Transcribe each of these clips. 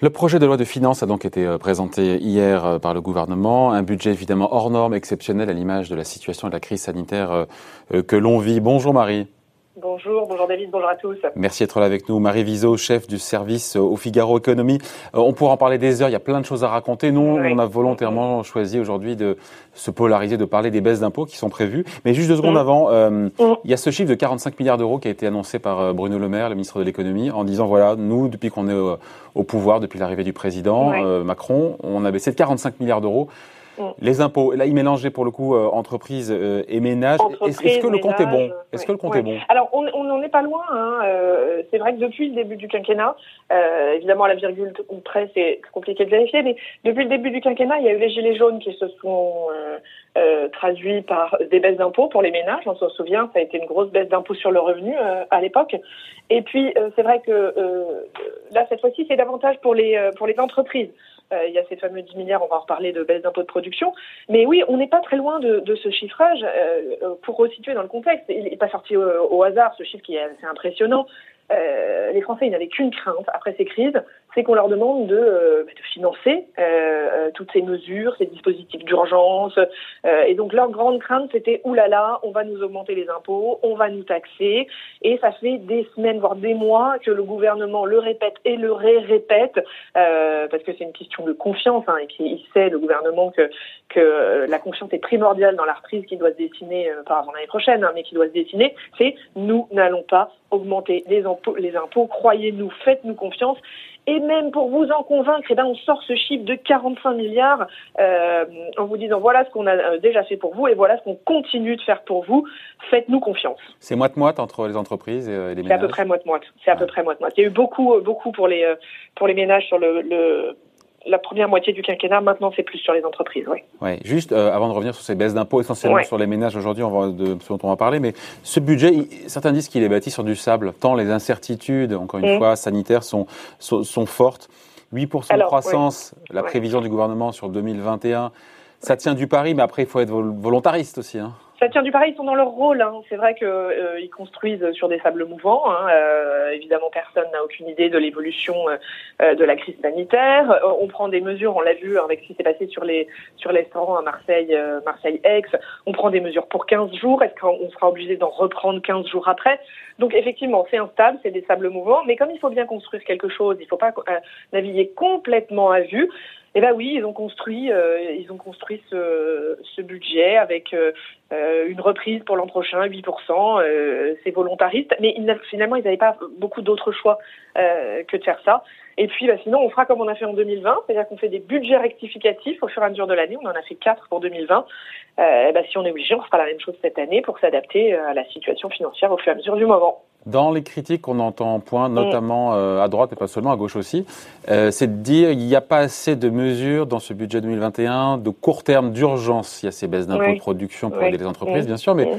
Le projet de loi de finances a donc été euh, présenté hier euh, par le gouvernement. Un budget évidemment hors norme, exceptionnel à l'image de la situation et de la crise sanitaire euh, que l'on vit. Bonjour Marie. Bonjour, bonjour David, bonjour à tous. Merci d'être là avec nous. Marie Viseau, chef du service au Figaro Économie. Euh, on pourra en parler des heures, il y a plein de choses à raconter. Nous, on a volontairement choisi aujourd'hui de se polariser, de parler des baisses d'impôts qui sont prévues. Mais juste deux secondes mm. avant, euh, mm. il y a ce chiffre de 45 milliards d'euros qui a été annoncé par euh, Bruno Le Maire, le ministre de l'économie, en disant voilà, nous, depuis qu'on est au, pouvoir, depuis l'arrivée du président Macron, on a baissé de 45 milliards d'euros. Mm. Les impôts, là, il mélangeait pour le coup euh, entreprises euh, et ménages. Est-ce que le compte est bon Est-ce que le compte est bon Alors, on n'en est pas loin. Hein. Euh, c'est vrai que depuis le début du quinquennat, évidemment, à la virgule près, c'est compliqué de vérifier, mais depuis le début du quinquennat, il y a eu les gilets jaunes qui se sont traduits par des baisses d'impôts pour les ménages. On se souvient, ça a été une grosse baisse d'impôts sur le revenu à l'époque. Et puis, c'est vrai que là, cette fois-ci, c'est davantage pour les pour les entreprises. Euh, il y a ces fameux 10 milliards, on va en reparler de baisse d'impôts de production. Mais oui, on n'est pas très loin de, ce chiffrage. Euh, pour resituer dans le contexte, il n'est pas sorti au, hasard, ce chiffre qui est assez impressionnant. Euh, les Français, ils n'avaient qu'une crainte après ces crises, c'est qu'on leur demande de, euh, de financer euh, euh, toutes ces mesures, ces dispositifs d'urgence. et donc leur grande crainte, c'était oulala, on va nous augmenter les impôts, on va nous taxer. Et ça fait des semaines, voire des mois, que le gouvernement le répète et le ré-répète, parce que c'est une question de confiance, hein, et qu'il sait, le gouvernement, que, que la confiance est primordiale dans la reprise qui doit se dessiner, pas avant l'année prochaine, hein, mais qui doit se dessiner, c'est nous n'allons pas augmenter les impôts, les impôts croyez-nous, faites-nous confiance. Et même pour vous en convaincre, eh ben, on sort ce chiffre de 45 milliards euh, en vous disant voilà ce qu'on a euh, déjà fait pour vous et voilà ce qu'on continue de faire pour vous. Faites-nous confiance. C'est moite-moite entre les entreprises et euh, les ménages C'est à peu près moite-moite. C'est à peu près moite-moite. Il y a eu beaucoup, beaucoup pour les, pour les ménages sur le, le la première moitié du quinquennat. Maintenant, c'est plus sur les entreprises. Oui. Ouais. Juste euh, avant de revenir sur ces baisses d'impôts, essentiellement sur les ménages aujourd'hui, on va de ce dont on va parler, mais ce budget, certains disent qu'il est bâti sur du sable, tant les incertitudes, encore une mm. fois, sanitaires, sont, sont, fortes. 8% de croissance, la prévision du gouvernement sur 2021, ça tient du pari, mais après, il faut être volontariste aussi. Hein. Ça tient du pareil, ils sont dans leur rôle. Hein. C'est vrai qu'ils euh, construisent sur des sables mouvants. Hein. Euh, évidemment, personne n'a aucune idée de l'évolution euh, de la crise sanitaire. Euh, on prend des mesures, on l'a vu avec ce qui s'est passé sur les sur les restaurants à Marseille, euh, Marseille-Aix. On prend des mesures pour 15 jours. Est-ce qu'on sera obligé d'en reprendre 15 jours après? Donc effectivement, c'est instable, c'est des sables mouvants. Mais comme il faut bien construire quelque chose, il ne faut pas naviguer complètement à vue. Eh ben oui, ils ont construit, euh, ils ont construit ce, budget avec euh, euh une reprise pour l'an prochain, 8%. Euh, c'est volontariste, mais finalement, ils n'avaient pas beaucoup d'autres choix que de faire ça. Et puis, bah, sinon, on fera comme on a fait en 2020, c'est-à-dire qu'on fait des budgets rectificatifs au fur et à mesure de l'année. On en a fait quatre pour 2020. Euh, bah, si on est obligé, on fera la même chose cette année pour s'adapter à la situation financière au fur et à mesure du moment. Dans les critiques qu'on entend point, notamment euh, à droite et pas seulement à gauche aussi, euh, c'est de dire il n'y a pas assez de mesures dans ce budget 2021 de court terme d'urgence. Il y a ces baisses d'impôts de production pour aider les entreprises, bien sûr, mais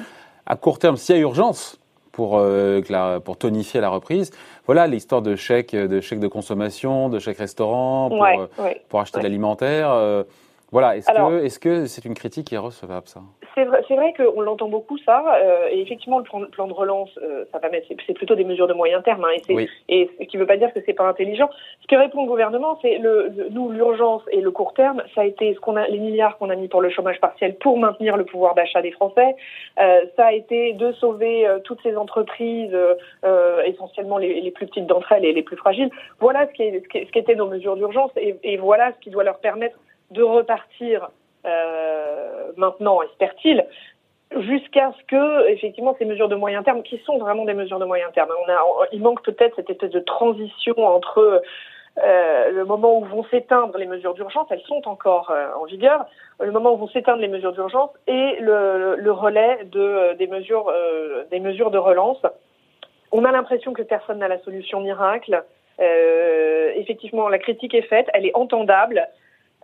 à court terme, s'il y a urgence pour, euh, pour tonifier la reprise, voilà l'histoire de chèques, de chèques de consommation, de chèques restaurant, pour, pour acheter l'alimentaire. Voilà, est-ce que c'est une critique qui est recevable ça? C'est vrai, vrai qu'on l'entend beaucoup ça, euh, et effectivement le plan, de relance, euh, ça va mettre, c'est plutôt des mesures de moyen terme, hein, et, et ce qui ne veut pas dire que c'est pas intelligent. Ce que répond le gouvernement, c'est le, nous l'urgence et le court terme, ça a été ce qu'on a, les milliards qu'on a mis pour le chômage partiel pour maintenir le pouvoir d'achat des Français, euh, ça a été de sauver toutes ces entreprises, essentiellement les, les, plus petites d'entre elles et les plus fragiles. Voilà ce qui, est, ce qui, nos mesures d'urgence, et, et voilà ce qui doit leur permettre de repartir euh, maintenant, espère-t-il, jusqu'à ce que effectivement ces mesures de moyen terme, qui sont vraiment des mesures de moyen terme, il manque peut-être cette espèce de transition entre euh, le moment où vont s'éteindre les mesures d'urgence, elles sont encore euh, en vigueur, le moment où vont s'éteindre les mesures d'urgence et le, relais de, des, mesures, des mesures de relance. On a l'impression que personne n'a la solution miracle. Effectivement, la critique est faite, elle est entendable.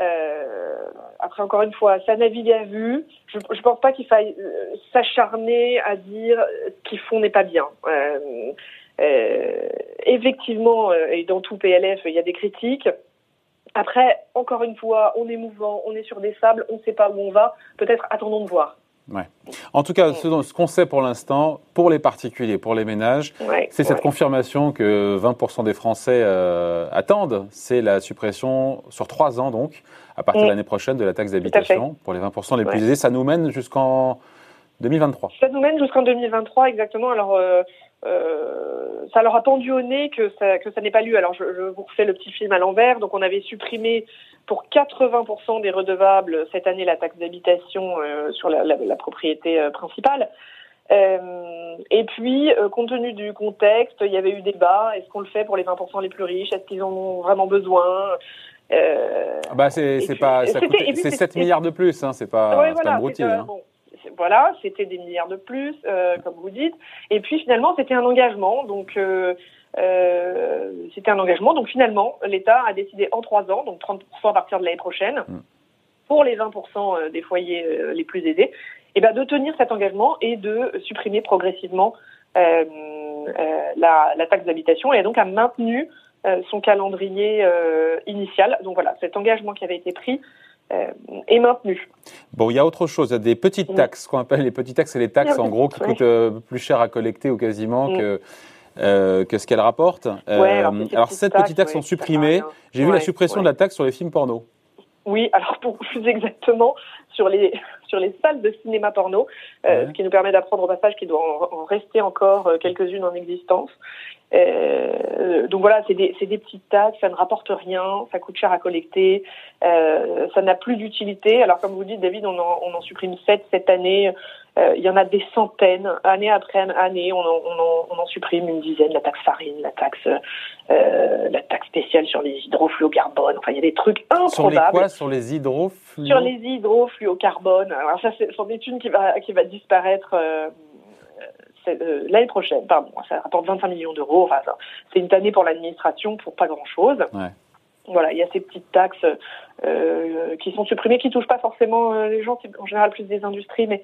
Euh, après, encore une fois, ça navigue à vue. Je ne pense pas qu'il faille euh, s'acharner à dire ce qu'ils font n'est pas bien. Euh, euh, effectivement, euh, et dans tout PLF, il y a des critiques. Après, encore une fois, on est mouvant, on est sur des sables, on ne sait pas où on va. Peut-être attendons de voir. Ouais. En tout cas, ce, qu'on sait pour l'instant, pour les particuliers, pour les ménages, c'est cette confirmation que 20% des Français euh, attendent. C'est la suppression sur trois ans, donc, à partir de l'année prochaine, de la taxe d'habitation pour les 20% les plus aisés. Ça nous mène jusqu'en 2023. Ça nous mène jusqu'en 2023, exactement. Alors, euh, ça leur a pendu au nez que ça, que ça n'est pas lu. Alors, je, je, vous refais le petit film à l'envers. Donc, on avait supprimé pour 80% des redevables cette année la taxe d'habitation euh, sur la, la, la propriété euh, principale. Euh, et puis, euh, compte tenu du contexte, il y avait eu débat. Est-ce qu'on le fait pour les 20% les plus riches? Est-ce qu'ils en ont vraiment besoin? Euh, ah bah c'est pas ça c'est 7 milliards de plus hein, c'est pas, ouais, voilà, hein. bon, voilà, c'était des milliards de plus, euh, comme vous dites. Et puis finalement, c'était un engagement. Donc euh, euh, c'était un engagement. Donc finalement, l'État a décidé en trois ans, donc 30% à partir de l'année prochaine, mm. pour les 20% des foyers les plus aidés, et eh ben, de tenir cet engagement et de supprimer progressivement la, la, taxe d'habitation. Et donc a maintenu son calendrier initial. Donc voilà, cet engagement qui avait été pris euh, est maintenu. Bon, il y a autre chose, il y a des petites mm. taxes, qu'on appelle les petites taxes, c'est les taxes en gros qui coûtent euh, plus cher à collecter ou quasiment mm. que, euh, que ce qu'elles rapportent. alors, alors ces petites taxes sont supprimées. J'ai vu la suppression de la taxe sur les films porno. Oui, alors pour plus exactement, sur les, sur les salles de cinéma porno, ce qui nous permet d'apprendre au passage qu'il doit en, rester encore quelques-unes en existence. Euh, donc voilà, c'est des, des, petites taxes, ça ne rapporte rien, ça coûte cher à collecter, euh, ça n'a plus d'utilité. Alors comme vous dites, David, on en, on en supprime sept cette année. Euh, il y en a des centaines, année après année, on en, on en, on en supprime une dizaine. La taxe farine, la taxe, euh, la taxe spéciale sur les hydrofluocarbones. Enfin, il y a des trucs improbables. Sur les quoi? Sur les hydrofluo... Sur les hydrofluocarbones. Alors ça, c'est est une qui va qui va disparaître. Euh, euh, l'année prochaine, pardon, ça rapporte 25 millions d'euros. Enfin, c'est une année pour l'administration pour pas grand-chose. Voilà, il y a ces petites taxes euh, qui sont supprimées, qui touchent pas forcément les gens, c'est en général plus des industries, mais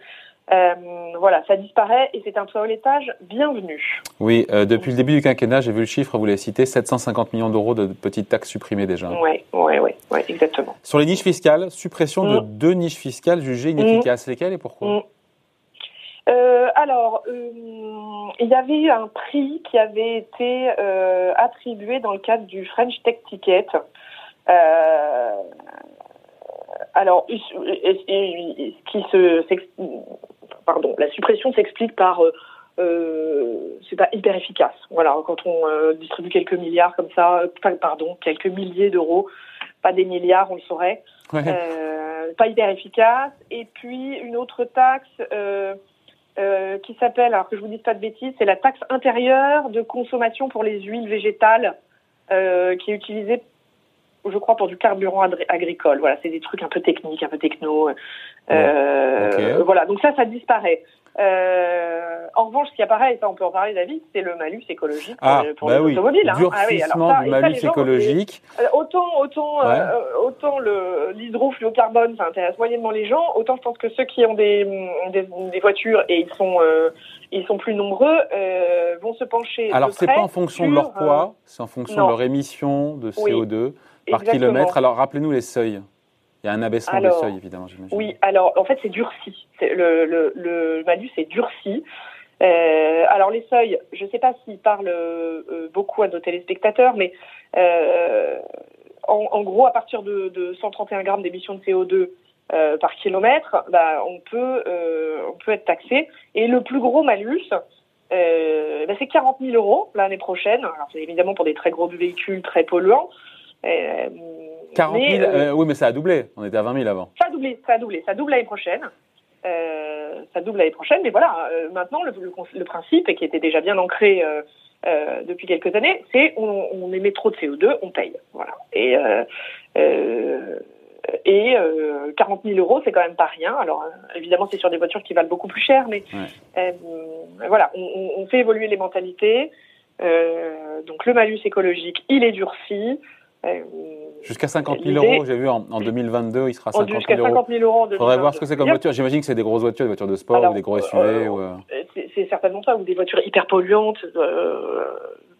euh, voilà, ça disparaît et c'est un toilettage bienvenu. Oui, euh, depuis le début du quinquennat, j'ai vu le chiffre, vous l'avez cité, 750 millions d'euros de petites taxes supprimées déjà. Oui, oui, oui, ouais, exactement. Sur les niches fiscales, suppression de mm. deux niches fiscales jugées inefficaces. Mm. Lesquelles et pourquoi? Mm. Euh, alors, euh, il y avait eu un prix qui avait été euh, attribué dans le cadre du French Tech Ticket. Euh, alors, qui se, pardon, la suppression s'explique par c'est pas hyper efficace. Voilà, quand on distribue quelques milliards comme ça, pardon, quelques milliers d'euros, pas des milliards, on le saurait. pas hyper efficace. Et puis une autre taxe euh, qui s'appelle, alors que je vous dise pas de bêtises, c'est la taxe intérieure de consommation pour les huiles végétales, euh, qui est utilisée, je crois, pour du carburant agricole. Voilà, c'est des trucs un peu techniques, un peu techno. Euh, Voilà, donc ça, ça disparaît. Euh, en revanche, ce qui apparaît, et ça on peut en parler David, c'est le malus écologique pour, ah, pour bah les oui. automobiles. Hein. Ah oui, alors ça, du malus ça, écologique. Euh, autant, autant, euh, autant ça intéresse moyennement les gens. Autant je pense que ceux qui ont des, des, des voitures et ils sont euh, ils sont plus nombreux vont se pencher. Alors c'est pas en fonction de leur poids, c'est en fonction de leur émission de CO2 par kilomètre. Alors rappelez-nous les seuils. Il y a un abaissement de seuil, évidemment, j'imagine. Oui, alors en fait, c'est durci. Le, le, le, malus est durci. Euh, alors les seuils, je ne sais pas s'ils parlent euh, beaucoup à nos téléspectateurs, mais euh, en, en, gros, à partir de, de 131 grammes d'émissions de CO2 euh, par kilomètre, bah, on peut on peut être taxé. Et le plus gros malus, bah, c'est 40 000 euros l'année prochaine. Alors c'est évidemment pour des très gros véhicules très polluants. 40 000, euh, oui, mais ça a doublé. On était à 20 000 avant. Ça a doublé, ça a doublé. Ça double l'année prochaine. Euh, ça double l'année prochaine. Mais voilà, euh, maintenant, le, le, le, principe, et qui était déjà bien ancré euh, euh depuis quelques années, c'est on, on, émet trop de CO2, on paye. Voilà. Et, et 40 000 euros, c'est quand même pas rien. Alors, évidemment, c'est sur des voitures qui valent beaucoup plus cher, mais ouais. voilà, on, on, fait évoluer les mentalités. donc, le malus écologique, il est durci. Jusqu'à 50 000 euros, j'ai vu en, en, 2022, il sera 50 000 euros. Jusqu'à 50 000 euros Il faudrait voir ce que c'est comme voiture. J'imagine que c'est des grosses voitures, des voitures de sport Alors, ou des gros SUV. Euh, ou, euh... C'est certainement ça, ou des voitures hyper polluantes, euh,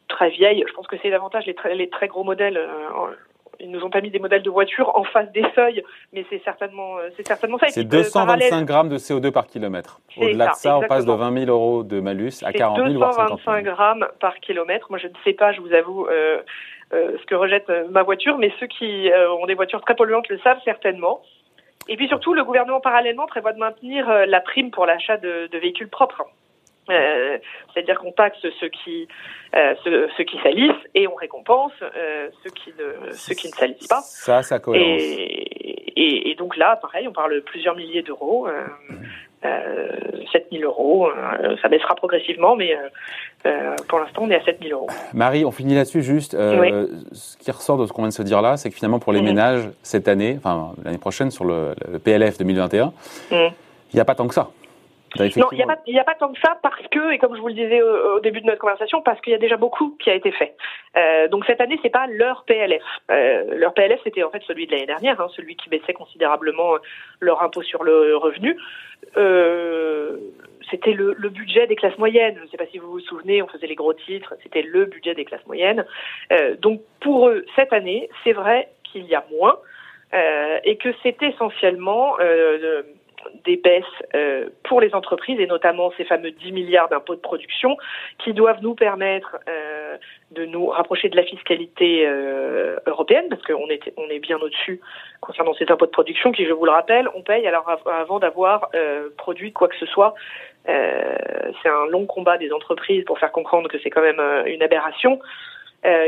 très vieilles. Je pense que c'est davantage les très, les très gros modèles. Euh, ils nous ont pas mis des modèles de voitures en face des seuils, mais c'est certainement, c'est certainement ça. C'est 225 grammes de CO2 par kilomètre. Au-delà de ça, on passe de 20 000 euros de malus à 40 000 voire 225 grammes par kilomètre. Moi, je ne sais pas, je vous avoue. Ce que rejette ma voiture, mais ceux qui ont des voitures très polluantes le savent certainement. Et puis surtout, le gouvernement parallèlement prévoit de maintenir la prime pour l'achat de, de véhicules propres. Euh, c'est-à-dire qu'on taxe ceux qui euh, ceux, ceux, qui salissent et on récompense euh, ceux qui ne ceux qui ne salissent pas. Ça, ça cohérence. Et, et, et, donc là, pareil, on parle de plusieurs milliers d'euros. Euh, euh, 7000 euros, ça baissera progressivement, mais pour l'instant on est à 7000 euros. Marie, on finit là-dessus juste. Ce qui ressort de ce qu'on vient de se dire là, c'est que finalement pour les mhm. ménages cette année, enfin l'année prochaine sur le, le PLF 2021, mhm. il n'y a pas tant que ça. Bah, non, il n'y a, pas, a pas tant que ça parce que, et comme je vous le disais au, début de notre conversation, parce qu'il y a déjà beaucoup qui a été fait. Euh, donc cette année, c'est pas leur PLF. Euh, leur PLF, c'était en fait celui de l'année dernière, hein, celui qui baissait considérablement leur impôt sur le revenu. Euh, c'était le, le, budget des classes moyennes. Je ne sais pas si vous vous souvenez, on faisait les gros titres, c'était le budget des classes moyennes. Euh, donc pour eux, cette année, c'est vrai qu'il y a moins euh, et que c'est essentiellement euh, des baisses euh, pour les entreprises et notamment ces fameux 10 milliards d'impôts de production qui doivent nous permettre euh, de nous rapprocher de la fiscalité euh, européenne parce qu'on est, on est bien au-dessus concernant ces impôts de production qui, je vous le rappelle, on paye alors avant d'avoir produit quoi que ce soit. c'est un long combat des entreprises pour faire comprendre que c'est quand même une aberration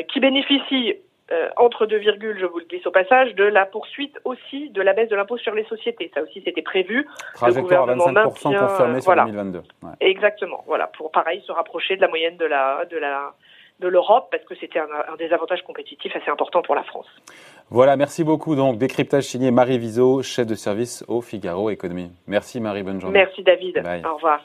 qui bénéficie euh, entre deux virgules, je vous le glisse au passage, de la poursuite aussi de la baisse de l'impôt sur les sociétés. Ça aussi, c'était prévu. Trajectoire à 25% confirmée sur 2022. Exactement. Voilà, pour pareil se rapprocher de la moyenne de la de la de l'Europe parce que c'était un, un, des avantages compétitifs assez importants pour la France. Voilà, merci beaucoup. Donc, décryptage signé Marie Viseau, chef de service au Figaro Économie. Merci Marie, bonne journée. Merci David. Au revoir.